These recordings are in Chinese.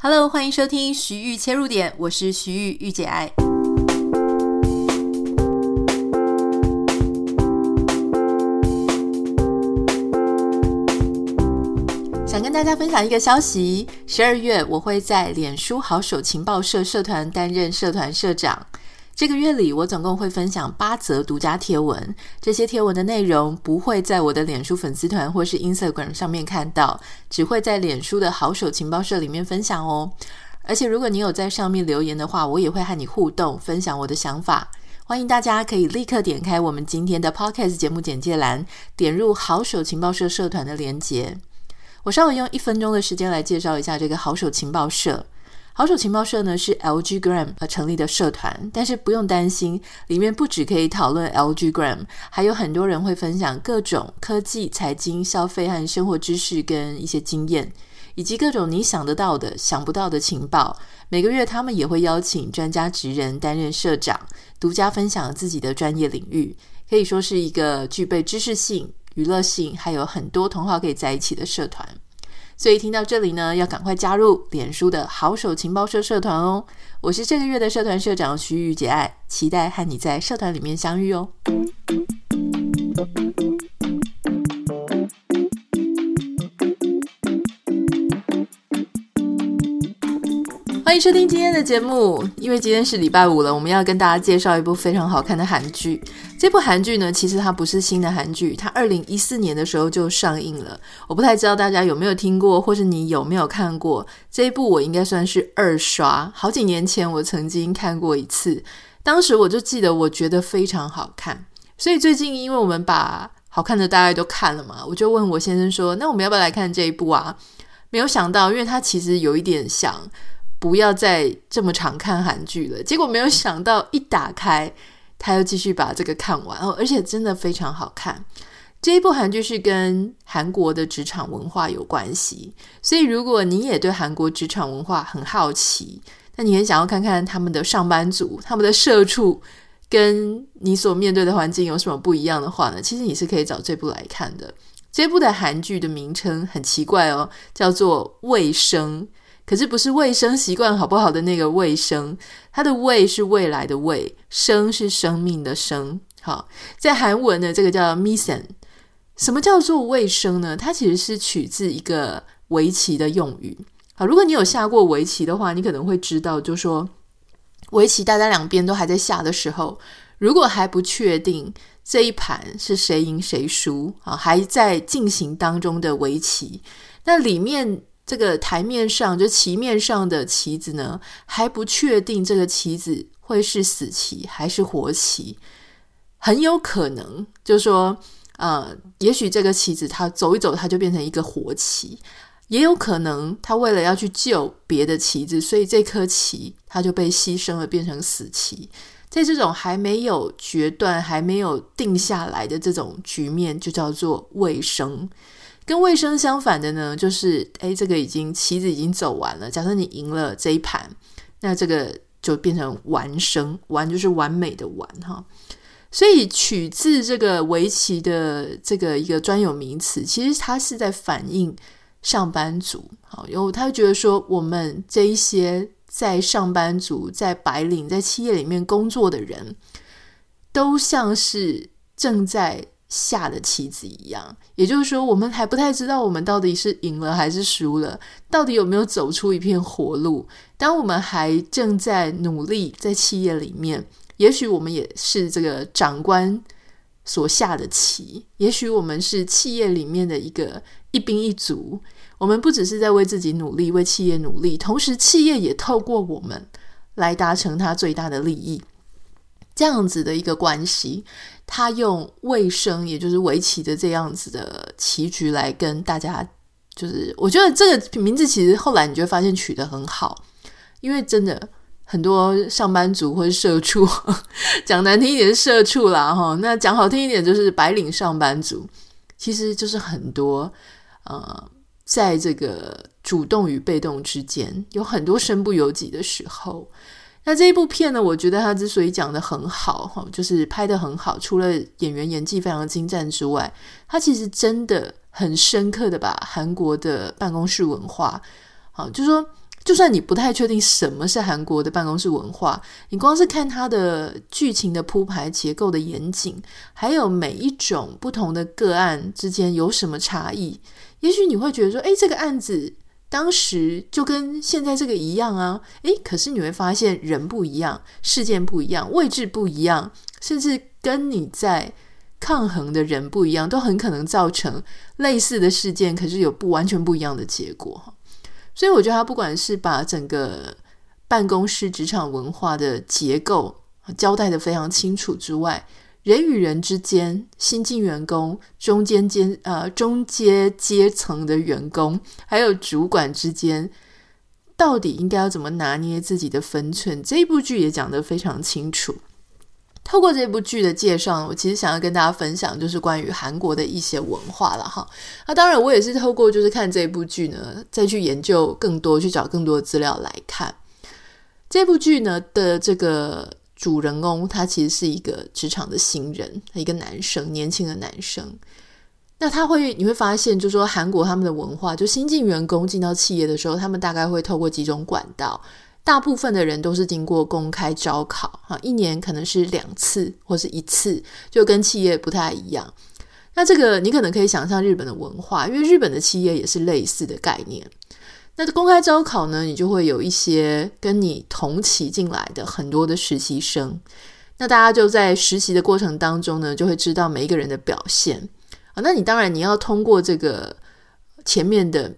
Hello，欢迎收听徐玉切入点，我是徐玉玉姐爱。想跟大家分享一个消息：十二月我会在脸书好手情报社社团担任社团社长。这个月里，我总共会分享八则独家贴文。这些贴文的内容不会在我的脸书粉丝团或是 Instagram 上面看到，只会在脸书的好手情报社里面分享哦。而且，如果你有在上面留言的话，我也会和你互动，分享我的想法。欢迎大家可以立刻点开我们今天的 Podcast 节目简介栏，点入好手情报社社团的连结。我稍微用一分钟的时间来介绍一下这个好手情报社。好手情报社呢是 LGgram 而成立的社团，但是不用担心，里面不只可以讨论 LGgram，还有很多人会分享各种科技、财经、消费和生活知识跟一些经验，以及各种你想得到的、想不到的情报。每个月他们也会邀请专家职人担任社长，独家分享自己的专业领域，可以说是一个具备知识性、娱乐性，还有很多同好可以在一起的社团。所以听到这里呢，要赶快加入脸书的好手情报社社团哦！我是这个月的社团社长徐玉洁爱，期待和你在社团里面相遇哦。欢迎收听今天的节目。因为今天是礼拜五了，我们要跟大家介绍一部非常好看的韩剧。这部韩剧呢，其实它不是新的韩剧，它二零一四年的时候就上映了。我不太知道大家有没有听过，或是你有没有看过这一部？我应该算是二刷。好几年前我曾经看过一次，当时我就记得我觉得非常好看。所以最近因为我们把好看的大概都看了嘛，我就问我先生说：“那我们要不要来看这一部啊？”没有想到，因为它其实有一点像。不要再这么常看韩剧了。结果没有想到，一打开，他又继续把这个看完哦，而且真的非常好看。这一部韩剧是跟韩国的职场文化有关系，所以如果你也对韩国职场文化很好奇，那你很想要看看他们的上班族、他们的社畜，跟你所面对的环境有什么不一样的话呢？其实你是可以找这部来看的。这部的韩剧的名称很奇怪哦，叫做《卫生》。可是不是卫生习惯好不好的那个卫生，它的未是未来的未，生是生命的生。好，在韩文呢，这个叫 misan。什么叫做卫生呢？它其实是取自一个围棋的用语。好，如果你有下过围棋的话，你可能会知道，就说围棋大家两边都还在下的时候，如果还不确定这一盘是谁赢谁输啊，还在进行当中的围棋，那里面。这个台面上，就棋面上的棋子呢，还不确定这个棋子会是死棋还是活棋，很有可能就是说，呃，也许这个棋子它走一走，它就变成一个活棋，也有可能他为了要去救别的棋子，所以这颗棋它就被牺牲了，变成死棋。在这种还没有决断、还没有定下来的这种局面，就叫做卫生。跟卫生相反的呢，就是诶，这个已经棋子已经走完了。假设你赢了这一盘，那这个就变成完生，完就是完美的完哈。所以取自这个围棋的这个一个专有名词，其实它是在反映上班族。好，因为他觉得说，我们这一些在上班族、在白领、在企业里面工作的人，都像是正在。下的棋子一样，也就是说，我们还不太知道我们到底是赢了还是输了，到底有没有走出一片活路。当我们还正在努力在企业里面，也许我们也是这个长官所下的棋，也许我们是企业里面的一个一兵一卒。我们不只是在为自己努力，为企业努力，同时企业也透过我们来达成它最大的利益。这样子的一个关系，他用卫生，也就是围棋的这样子的棋局来跟大家，就是我觉得这个名字其实后来你就会发现取得很好，因为真的很多上班族或者社畜，讲难听一点是社畜啦哈，那讲好听一点就是白领上班族，其实就是很多呃，在这个主动与被动之间，有很多身不由己的时候。那这一部片呢，我觉得它之所以讲得很好，哈，就是拍得很好，除了演员演技非常精湛之外，它其实真的很深刻的把韩国的办公室文化，好，就说就算你不太确定什么是韩国的办公室文化，你光是看它的剧情的铺排、结构的严谨，还有每一种不同的个案之间有什么差异，也许你会觉得说，诶，这个案子当时就跟现在这个一样啊，诶，可是你会发现人不一样，事件不一样，位置不一样，甚至跟你在抗衡的人不一样，都很可能造成类似的事件，可是有不完全不一样的结果。所以我觉得他不管是把整个办公室职场文化的结构交代得非常清楚之外，人与人之间、新进员工、中间阶呃中阶阶层的员工，还有主管之间，到底应该要怎么拿捏自己的分寸，这一部剧也讲得非常清楚。透过这部剧的介绍，我其实想要跟大家分享，就是关于韩国的一些文化了哈。那当然，我也是透过就是看这部剧呢，再去研究更多，去找更多的资料来看这部剧呢的这个主人公，他其实是一个职场的新人，一个男生，年轻的男生。那他会，你会发现，就说韩国他们的文化，就新进员工进到企业的时候，他们大概会透过几种管道。大部分的人都是经过公开招考，哈，一年可能是两次或是一次，就跟企业不太一样。那这个你可能可以想象日本的文化，因为日本的企业也是类似的概念。那公开招考呢，你就会有一些跟你同期进来的很多的实习生，那大家就在实习的过程当中呢，就会知道每一个人的表现啊。那你当然你要通过这个前面的。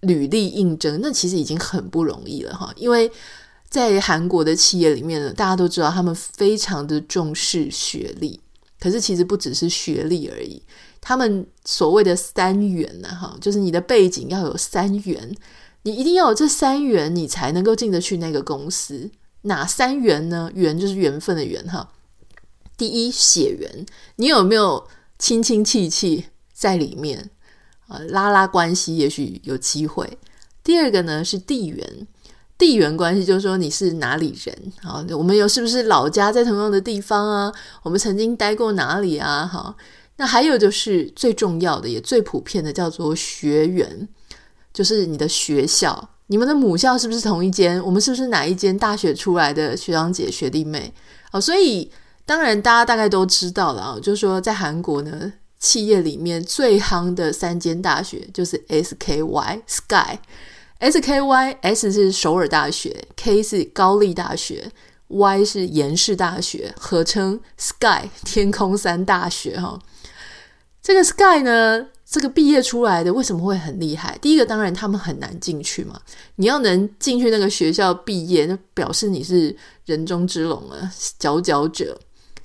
履历应征，那其实已经很不容易了哈，因为在韩国的企业里面呢，大家都知道他们非常的重视学历，可是其实不只是学历而已，他们所谓的三元呢，哈，就是你的背景要有三元，你一定要有这三元，你才能够进得去那个公司。哪三元呢？缘就是缘分的缘哈。第一，血缘，你有没有亲亲戚戚在里面？啊，拉拉关系也许有机会。第二个呢是地缘，地缘关系就是说你是哪里人啊？我们有是不是老家在同样的地方啊？我们曾经待过哪里啊？好，那还有就是最重要的也最普遍的叫做学缘，就是你的学校，你们的母校是不是同一间？我们是不是哪一间大学出来的学长姐学弟妹？好，所以当然大家大概都知道了啊，就是说在韩国呢。企业里面最夯的三间大学就是 SKY Sky SKY S 是首尔大学，K 是高丽大学，Y 是延世大学，合称 Sky 天空三大学哈。这个 Sky 呢，这个毕业出来的为什么会很厉害？第一个当然他们很难进去嘛，你要能进去那个学校毕业，那表示你是人中之龙啊，佼佼者。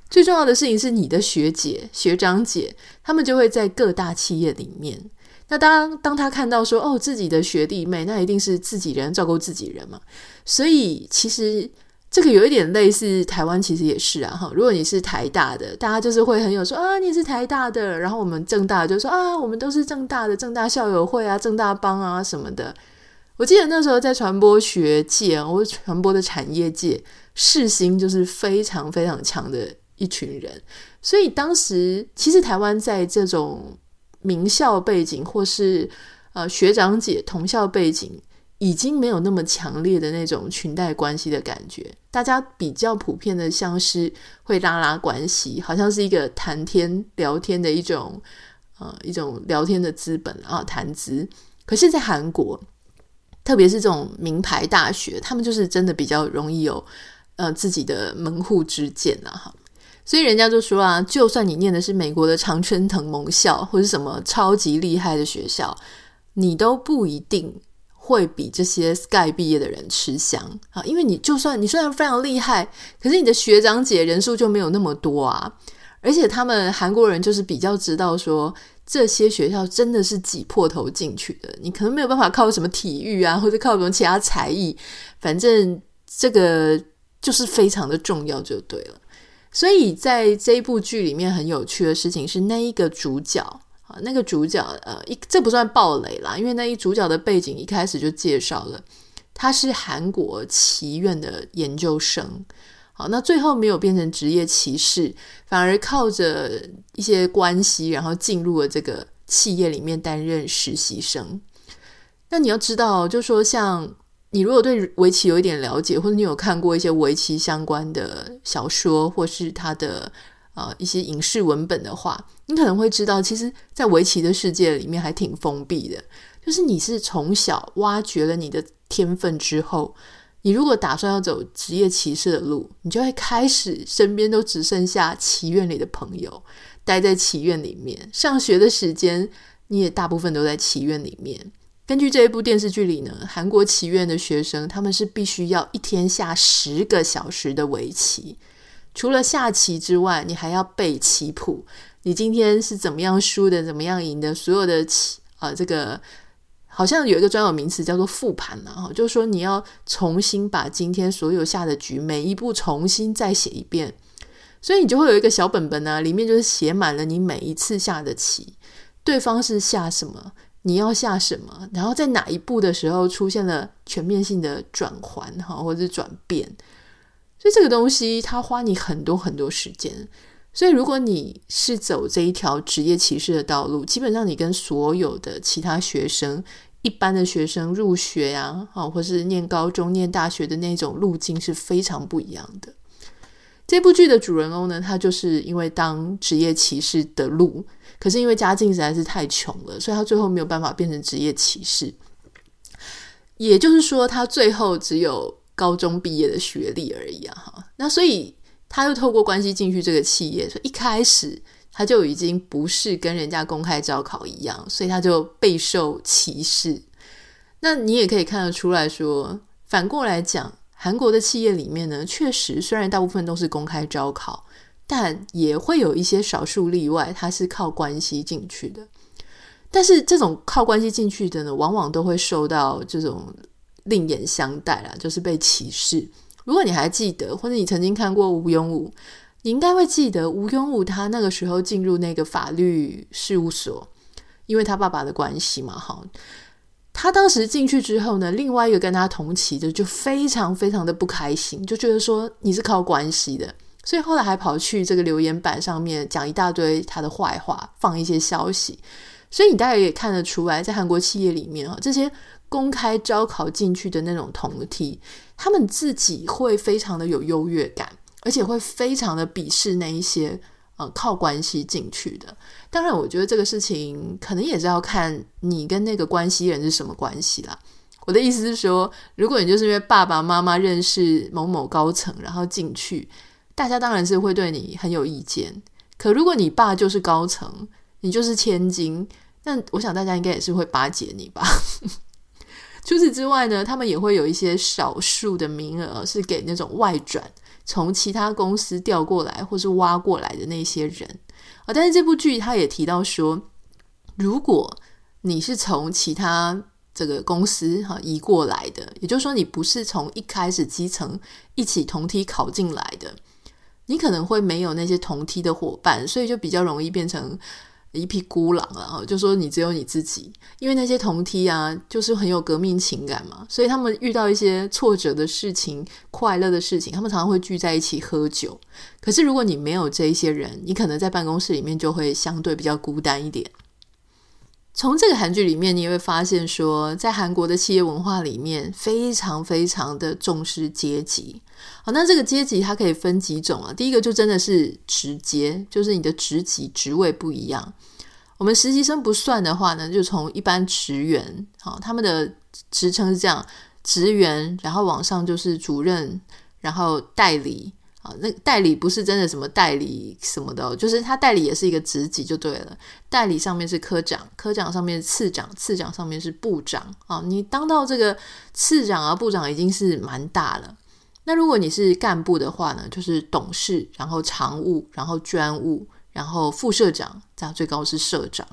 最重要的事情是，你的学姐、学长姐，他们就会在各大企业里面。那当当他看到说，哦，自己的学弟妹，那一定是自己人照顾自己人嘛。所以其实这个有一点类似台湾，其实也是啊。哈，如果你是台大的，大家就是会很有说啊，你是台大的，然后我们政大就说啊，我们都是政大的，政大校友会啊，政大帮啊什么的。我记得那时候在传播学界，或者传播的产业界，世新就是非常非常强的。一群人，所以当时其实台湾在这种名校背景或是呃学长姐同校背景，已经没有那么强烈的那种裙带关系的感觉。大家比较普遍的像是会拉拉关系，好像是一个谈天聊天的一种呃一种聊天的资本啊谈资。可是，在韩国，特别是这种名牌大学，他们就是真的比较容易有呃自己的门户之见啊哈。所以人家就说啊，就算你念的是美国的常春藤盟校，或是什么超级厉害的学校，你都不一定会比这些 Sky 毕业的人吃香啊。因为你就算你虽然非常厉害，可是你的学长姐人数就没有那么多啊。而且他们韩国人就是比较知道说，这些学校真的是挤破头进去的，你可能没有办法靠什么体育啊，或者靠什么其他才艺，反正这个就是非常的重要，就对了。所以在这一部剧里面很有趣的事情是，那一个主角啊，那个主角呃，一这不算暴雷啦，因为那一主角的背景一开始就介绍了，他是韩国棋院的研究生，好，那最后没有变成职业棋士，反而靠着一些关系，然后进入了这个企业里面担任实习生。那你要知道，就说像你如果对围棋有一点了解，或者你有看过一些围棋相关的小说，或是他的呃一些影视文本的话，你可能会知道，其实，在围棋的世界里面还挺封闭的。就是你是从小挖掘了你的天分之后，你如果打算要走职业棋士的路，你就会开始身边都只剩下棋院里的朋友，待在棋院里面。上学的时间，你也大部分都在棋院里面。根据这一部电视剧里呢，韩国棋院的学生他们是必须要一天下十个小时的围棋，除了下棋之外，你还要背棋谱。你今天是怎么样输的，怎么样赢的，所有的棋啊、这个好像有一个专有名词叫做复盘了哈，就是说你要重新把今天所有下的局每一步重新再写一遍，所以你就会有一个小本本呢、里面就是写满了你每一次下的棋，对方是下什么。你要下什么？然后在哪一步的时候出现了全面性的转换哈，或者是转变？所以这个东西它花你很多很多时间。所以如果你是走这一条职业棋士的道路，基本上你跟所有的其他学生、一般的学生入学呀，啊，或是念高中、念大学的那种路径是非常不一样的。这部剧的主人公呢，他就是因为当职业棋士的路，可是因为家境实在是太穷了，所以他最后没有办法变成职业棋士。也就是说，他最后只有高中毕业的学历而已啊！哈，那所以他又透过关系进去这个企业，所以一开始他就已经不是跟人家公开招考一样，所以他就备受歧视。那你也可以看得出来说，反过来讲。韩国的企业里面呢，确实虽然大部分都是公开招考，但也会有一些少数例外，他是靠关系进去的。但是这种靠关系进去的呢，往往都会受到这种另眼相待啦，就是被歧视。如果你还记得，或者你曾经看过吴庸武，你应该会记得吴庸武他那个时候进入那个法律事务所，因为他爸爸的关系嘛，哈。他当时进去之后呢，另外一个跟他同期的就非常非常的不开心，就觉得说你是靠关系的，所以后来还跑去这个留言板上面讲一大堆他的坏话，放一些消息。所以你大概也看得出来，在韩国企业里面啊，这些公开招考进去的那种同梯，他们自己会非常的有优越感，而且会非常的鄙视那一些呃。靠关系进去的，当然，我觉得这个事情可能也是要看你跟那个关系人是什么关系啦。我的意思是说，如果你就是因为爸爸妈妈认识某某高层，然后进去，大家当然是会对你很有意见。可如果你爸就是高层，你就是千金，那我想大家应该也是会巴结你吧。除此之外呢，他们也会有一些少数的名额是给那种外转。从其他公司调过来或是挖过来的那些人啊，但是这部剧他也提到说，如果你是从其他这个公司哈移过来的，也就是说你不是从一开始基层一起同梯考进来的，你可能会没有那些同梯的伙伴，所以就比较容易变成。一匹孤狼啊，就说你只有你自己，因为那些同梯啊，就是很有革命情感嘛，所以他们遇到一些挫折的事情、快乐的事情，他们常常会聚在一起喝酒。可是如果你没有这一些人，你可能在办公室里面就会相对比较孤单一点。从这个韩剧里面，你也会发现说，在韩国的企业文化里面，非常非常的重视阶级。好，那这个阶级它可以分几种啊？第一个就真的是职阶，就是你的职级职位不一样。我们实习生不算的话呢，就从一般职员，好，他们的职称是这样：职员，然后往上就是主任，然后代理。啊，那代理不是真的什么代理什么的，就是他代理也是一个职级就对了。代理上面是科长，科长上面是次长，次长上面是部长啊。你当到这个次长啊、部长已经是蛮大了。那如果你是干部的话呢，就是董事，然后常务，然后专务，然后副社长，这样最高是社长。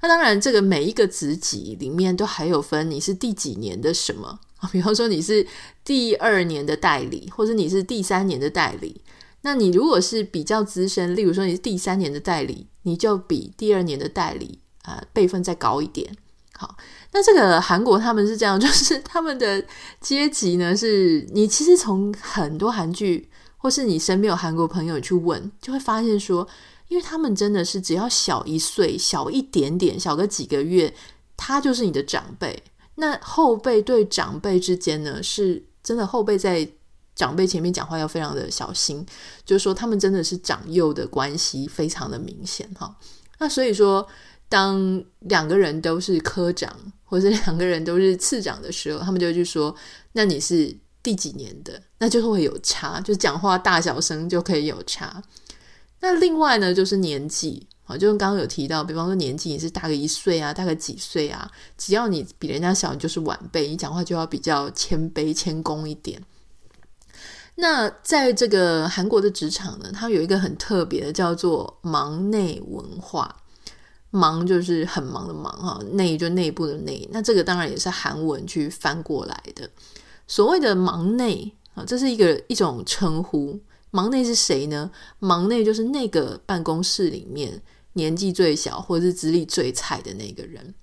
那当然，这个每一个职级里面都还有分你是第几年的什么。比方说你是第二年的代理，或者你是第三年的代理，那你如果是比较资深，例如说你是第三年的代理，你就比第二年的代理、呃、辈分再高一点。好，那这个韩国他们是这样，就是 他们的阶级呢，是你其实从很多韩剧，或是你身边有韩国朋友去问，就会发现说，因为他们真的是只要小一岁、小一点点、小个几个月，他就是你的长辈。那后辈对长辈之间呢，是真的后辈在长辈前面讲话要非常的小心，就是说他们真的是长幼的关系非常的明显哈。那所以说，当两个人都是科长，或者两个人都是次长的时候，他们就去说：“那你是第几年的？”那就会有差，就讲话大小声就可以有差。那另外呢，就是年纪啊，就跟刚刚有提到，比方说年纪你是大个一岁啊，大个几岁啊，只要你比人家小，就是晚辈，你讲话就要比较谦卑谦恭一点。那在这个韩国的职场呢，它有一个很特别的，叫做忙内文化。忙就是很忙的忙哈，内就内部的内。那这个当然也是韩文去翻过来的。所谓的忙内啊，这是一个一种称呼。忙内是谁呢？忙内就是那个办公室里面年纪最小或者是资历最菜的那个人。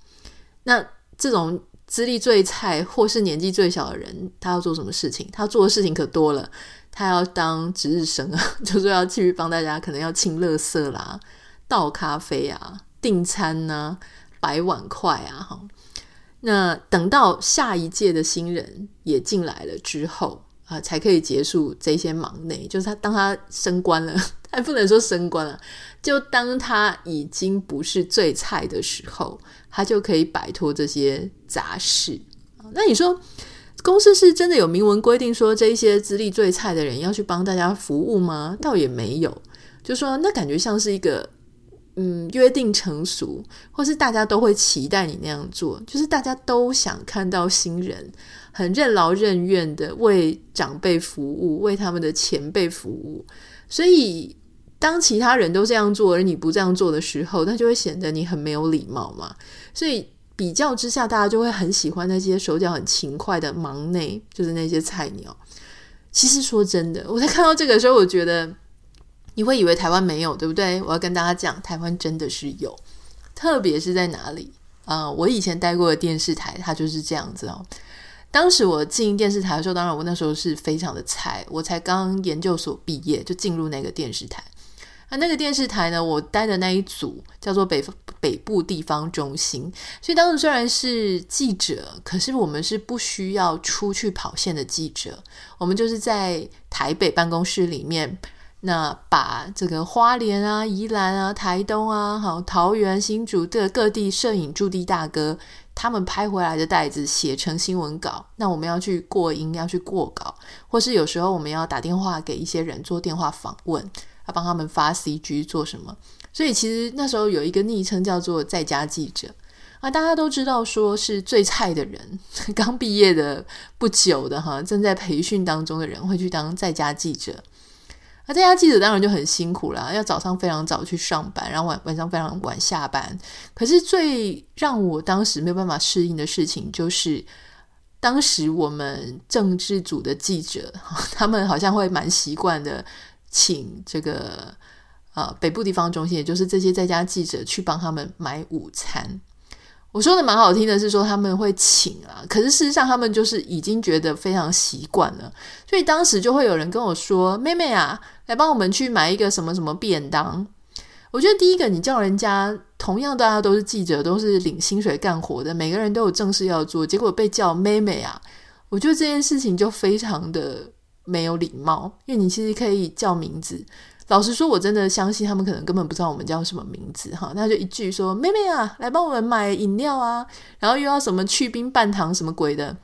那这种。资历最菜或是年纪最小的人，他要做什么事情？他做的事情可多了。他要当值日生啊，就是要去帮大家，可能要清垃圾啦、倒咖啡啊、订餐呐、摆碗筷啊。哈，那等到下一届的新人也进来了之后啊，才可以结束这些忙内。就是他当他升官了，还不能说升官了，就当他已经不是最菜的时候。他就可以摆脱这些杂事。那你说，公司是真的有明文规定说这一些资历最菜的人要去帮大家服务吗？倒也没有，就说那感觉像是一个嗯约定成熟，或是大家都会期待你那样做，就是大家都想看到新人很任劳任怨的为长辈服务，为他们的前辈服务，所以。当其他人都这样做，而你不这样做的时候，那就会显得你很没有礼貌嘛。所以比较之下，大家就会很喜欢那些手脚很勤快的忙内，就是那些菜鸟。其实说真的，我在看到这个时候，我觉得你会以为台湾没有，对不对？我要跟大家讲，台湾真的是有，特别是在哪里啊？我以前待过的电视台，它就是这样子哦。当时我进电视台的时候，当然我那时候是非常的菜，我才刚研究所毕业就进入那个电视台。那那个电视台呢，我待的那一组叫做北北部地方中心，所以当时虽然是记者，可是我们是不需要出去跑线的记者，我们就是在台北办公室里面，那把这个花莲啊、宜兰啊、台东啊、好桃园、新竹的各地摄影驻地大哥他们拍回来的袋子写成新闻稿，那我们要去过音，要去过稿，或是有时候我们要打电话给一些人做电话访问。要帮他们发 CG 做什么？所以其实那时候有一个昵称叫做“在家记者”啊，大家都知道说是最菜的人，刚毕业的不久的哈，正在培训当中的人会去当在家记者。那在家记者当然就很辛苦啦，要早上非常早去上班，然后晚晚上非常晚下班。可是最让我当时没有办法适应的事情，就是当时我们政治组的记者，他们好像会蛮习惯的。请这个呃北部地方中心，也就是这些在家记者去帮他们买午餐。我说的蛮好听的是说他们会请啊，可是事实上他们就是已经觉得非常习惯了，所以当时就会有人跟我说：“妹妹啊，来帮我们去买一个什么什么便当。”我觉得第一个，你叫人家同样大家都是记者，都是领薪水干活的，每个人都有正事要做，结果被叫妹妹啊，我觉得这件事情就非常的。没有礼貌，因为你其实可以叫名字。老实说，我真的相信他们可能根本不知道我们叫什么名字哈。那就一句说：“妹妹啊，来帮我们买饮料啊。”然后又要什么去冰半糖什么鬼的。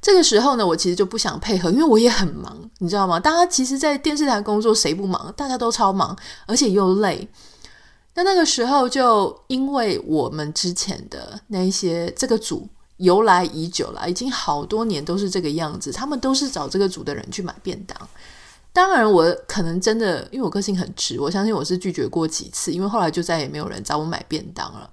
这个时候呢，我其实就不想配合，因为我也很忙，你知道吗？大家其实，在电视台工作谁不忙？大家都超忙，而且又累。那那个时候，就因为我们之前的那一些这个组。由来已久了，已经好多年都是这个样子。他们都是找这个组的人去买便当。当然，我可能真的因为我个性很直，我相信我是拒绝过几次，因为后来就再也没有人找我买便当了。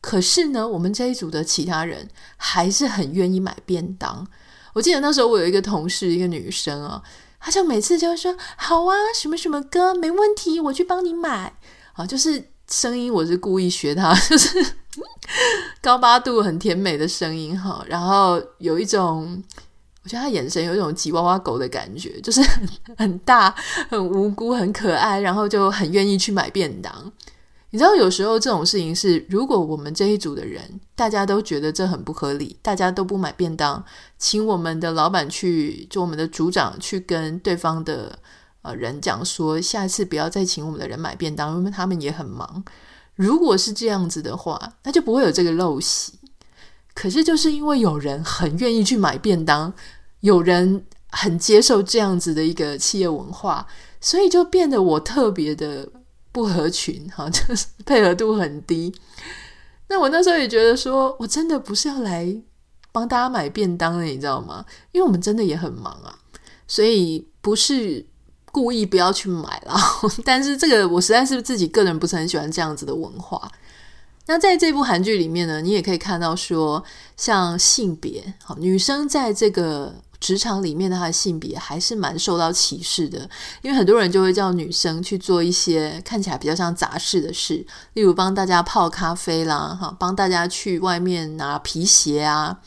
可是呢，我们这一组的其他人还是很愿意买便当。我记得那时候我有一个同事，一个女生啊，她就每次就说：“好啊，什么什么歌没问题，我去帮你买。”啊，就是声音我是故意学她，就是。高八度很甜美的声音哈，然后有一种，觉得他眼神有一种吉娃娃狗的感觉，就是 很大、很无辜、很可爱，然后就很愿意去买便当。你知道，有时候这种事情是，如果我们这一组的人大家都觉得这很不合理，大家都不买便当，请我们的老板去，就我们的组长去跟对方的呃人讲说，下次不要再请我们的人买便当，因为他们也很忙。如果是这样子的话，那就不会有这个陋习。可是就是因为有人很愿意去买便当，有人很接受这样子的一个企业文化，所以就变得我特别的。不合群 哈，就是配合度很低。那我那时候也觉得说，我真的不是要来帮大家买便当的，你知道吗？因为我们真的也很忙啊，所以不是故意不要去买啦。但是这个我实在是自己个人不是很喜欢这样子的文化。那在这部韩剧里面呢，你也可以看到说，像性别，好，女生在这个。职场里面的他的性别还是蛮受到歧视的，因为很多人就会叫女生去做一些看起来比较像杂事的事，例如帮大家泡咖啡啦，哈，帮大家去外面拿皮鞋啊，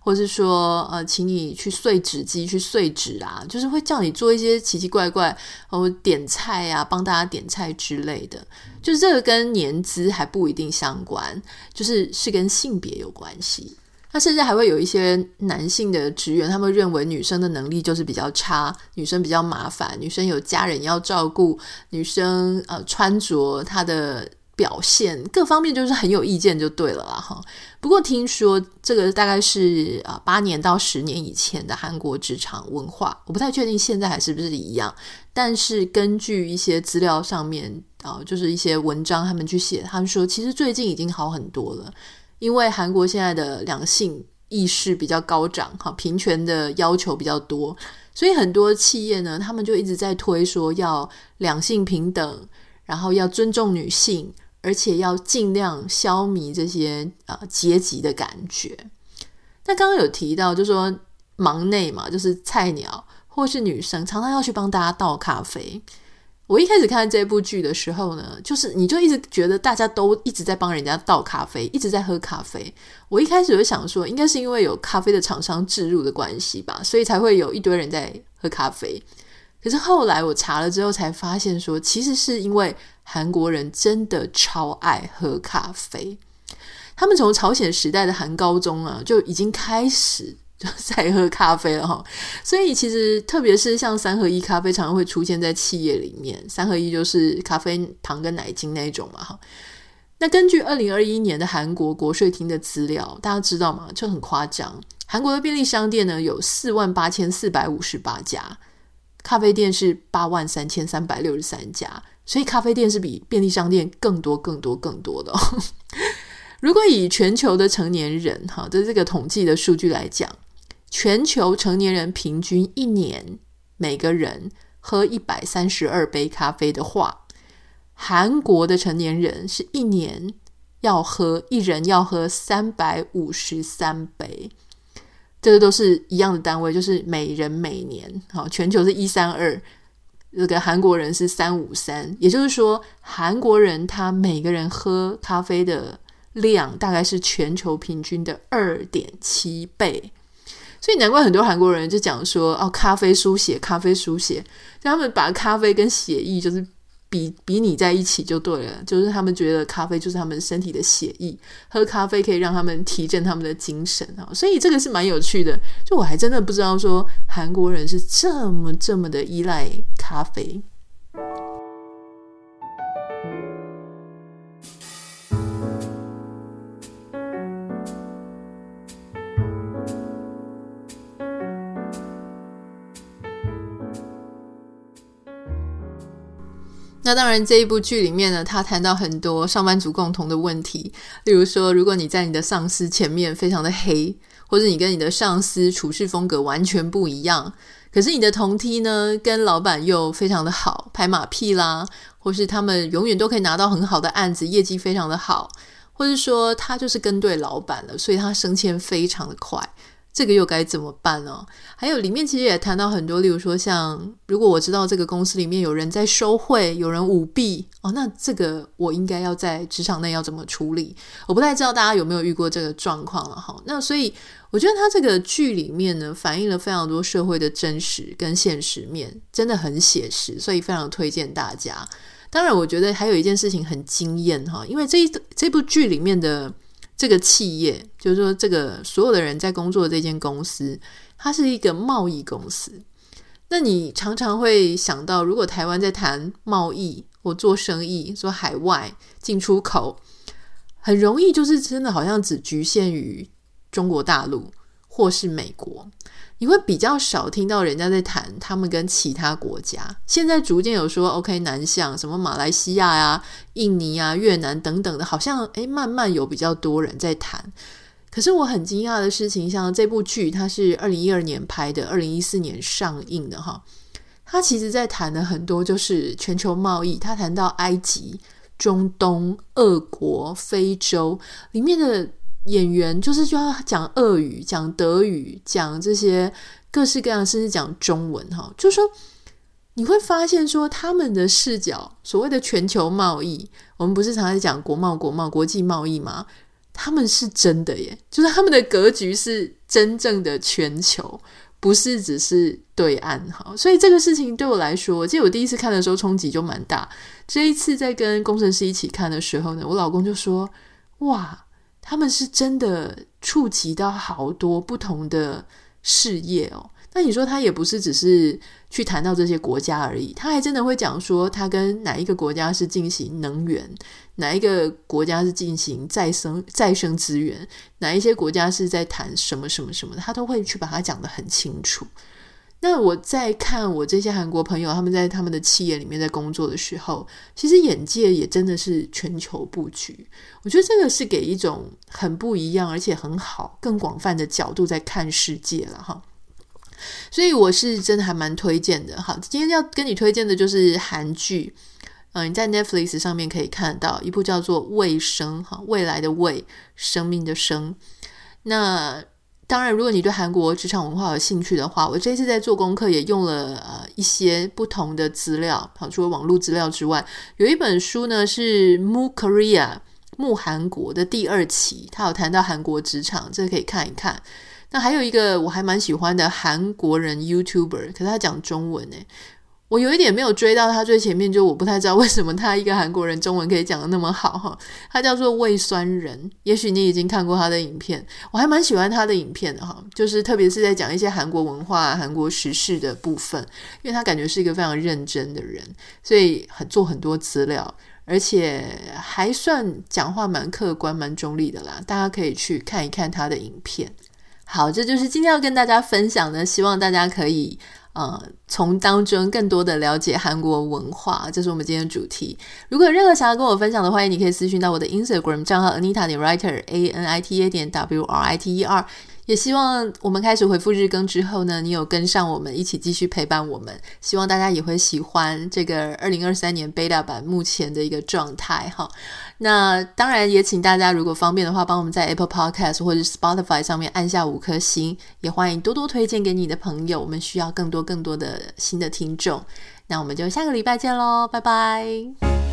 或是说呃，请你去碎纸机去碎纸啊，就是会叫你做一些奇奇怪怪哦，点菜啊，帮大家点菜之类的，就是这个跟年资还不一定相关，就是是跟性别有关系。甚至还会有一些男性的职员，他们认为女生的能力就是比较差，女生比较麻烦，女生有家人要照顾，女生呃穿着她的表现各方面就是很有意见就对了啦哈。不过听说这个大概是啊八年到十年以前的韩国职场文化，我不太确定现在还是不是一样。但是根据一些资料上面啊，就是一些文章他们去写，他们说其实最近已经好很多了。因为韩国现在的两性意识比较高涨，哈，平权的要求比较多，所以很多企业呢，他们就一直在推说要两性平等，然后要尊重女性，而且要尽量消弭这些啊、呃、阶级的感觉。那刚刚有提到，就说忙内嘛，就是菜鸟或是女生，常常要去帮大家倒咖啡。我一开始看这部剧的时候呢，就是你就一直觉得大家都一直在帮人家倒咖啡，一直在喝咖啡。我一开始就想说，应该是因为有咖啡的厂商置入的关系吧，所以才会有一堆人在喝咖啡。可是后来我查了之后才发现说，其实是因为韩国人真的超爱喝咖啡，他们从朝鲜时代的韩高宗啊就已经开始。就在喝咖啡了哈，所以其实特别是像三合一咖啡，常常会出现在企业里面。三合一就是咖啡、糖跟奶精那一种嘛哈。那根据二零二一年的韩国国税厅的资料，大家知道吗？就很夸张，韩国的便利商店呢有四万八千四百五十八家，咖啡店是八万三千三百六十三家，所以咖啡店是比便利商店更多、更多、更多的。如果以全球的成年人哈的这个统计的数据来讲，全球成年人平均一年每个人喝一百三十二杯咖啡的话，韩国的成年人是一年要喝一人要喝三百五十三杯，这个都是一样的单位，就是每人每年。好，全球是一三二，这个韩国人是三五三，也就是说，韩国人他每个人喝咖啡的量大概是全球平均的二点七倍。所以难怪很多韩国人就讲说哦，咖啡书写，咖啡书写，就他们把咖啡跟血液就是比比拟在一起就对了，就是他们觉得咖啡就是他们身体的血液，喝咖啡可以让他们提振他们的精神啊，所以这个是蛮有趣的。就我还真的不知道说韩国人是这么这么的依赖咖啡。那当然，这一部剧里面呢，他谈到很多上班族共同的问题，例如说，如果你在你的上司前面非常的黑，或者你跟你的上司处事风格完全不一样，可是你的同梯呢，跟老板又非常的好，拍马屁啦，或是他们永远都可以拿到很好的案子，业绩非常的好，或是说他就是跟对老板了，所以他升迁非常的快。这个又该怎么办呢？还有里面其实也谈到很多，例如说像如果我知道这个公司里面有人在收贿，有人舞弊哦，那这个我应该要在职场内要怎么处理？我不太知道大家有没有遇过这个状况了哈。那所以我觉得他这个剧里面呢，反映了非常多社会的真实跟现实面，真的很写实，所以非常推荐大家。当然，我觉得还有一件事情很惊艳哈，因为这一这部剧里面的这个企业，就是说这个所有的人在工作的这间公司，它是一个贸易公司。那你常常会想到，如果台湾在谈贸易我做生意，说海外进出口，很容易就是真的好像只局限于中国大陆或是美国。你会比较少听到人家在谈他们跟其他国家。现在逐渐有说 OK 南向，什么马来西亚呀、啊、印尼啊、越南等等的，好像诶慢慢有比较多人在谈。可是我很惊讶的事情，像这部剧，它是二零一二年拍的，二零一四年上映的哈。它其实在谈的很多就是全球贸易，它谈到埃及、中东、俄国、非洲里面的。演员就是就要讲俄语、讲德语、讲这些各式各样，甚至讲中文哈。就说，你会发现说他们的视角，所谓的全球贸易，我们不是常常讲国贸、国贸、国际贸易吗？他们是真的耶，就是他们的格局是真正的全球，不是只是对岸哈。所以这个事情对我来说，我记得我第一次看的时候冲击就蛮大。这一次在跟工程师一起看的时候呢，我老公就说：“哇。”他们是真的触及到好多不同的事业哦。那你说他也不是只是去谈到这些国家而已，他还真的会讲说他跟哪一个国家是进行能源，哪一个国家是进行再生再生资源，哪一些国家是在谈什么什么什么，他都会去把它讲得很清楚。那我在看我这些韩国朋友，他们在他们的企业里面在工作的时候，其实眼界也真的是全球布局。我觉得这个是给一种很不一样，而且很好、更广泛的角度在看世界了哈。所以我是真的还蛮推荐的哈。今天要跟你推荐的就是韩剧，嗯、你在 Netflix 上面可以看到一部叫做《卫生》哈，未来的未，生命的生。那当然，如果你对韩国职场文化有兴趣的话，我这次在做功课也用了呃一些不同的资料，好，除了网络资料之外，有一本书呢是《Move Korea》Move 韩国的第二期，它有谈到韩国职场，这个可以看一看。那还有一个我还蛮喜欢的韩国人 YouTuber，可是他讲中文诶。我有一点没有追到他最前面，就我不太知道为什么他一个韩国人中文可以讲得那么好哈。他叫做胃酸人，也许你已经看过他的影片，我还蛮喜欢他的影片的哈，就是特别是在讲一些韩国文化、韩国时事的部分，因为他感觉是一个非常认真的人，所以很做很多资料，而且还算讲话蛮客观、蛮中立的啦。大家可以去看一看他的影片。好，这就是今天要跟大家分享的，希望大家可以。呃，从当中更多的了解韩国文化，这是我们今天的主题。如果有任何想要跟我分享的，欢迎你可以私讯到我的 Instagram 账号 Anita 点 Writer A N I T A 点 W R I T E R。也希望我们开始回复日更之后呢，你有跟上我们一起继续陪伴我们。希望大家也会喜欢这个二零二三年 Beta 版目前的一个状态哈。那当然也请大家如果方便的话，帮我们在 Apple Podcast 或者 Spotify 上面按下五颗星，也欢迎多多推荐给你的朋友。我们需要更多更多的新的听众。那我们就下个礼拜见喽，拜拜。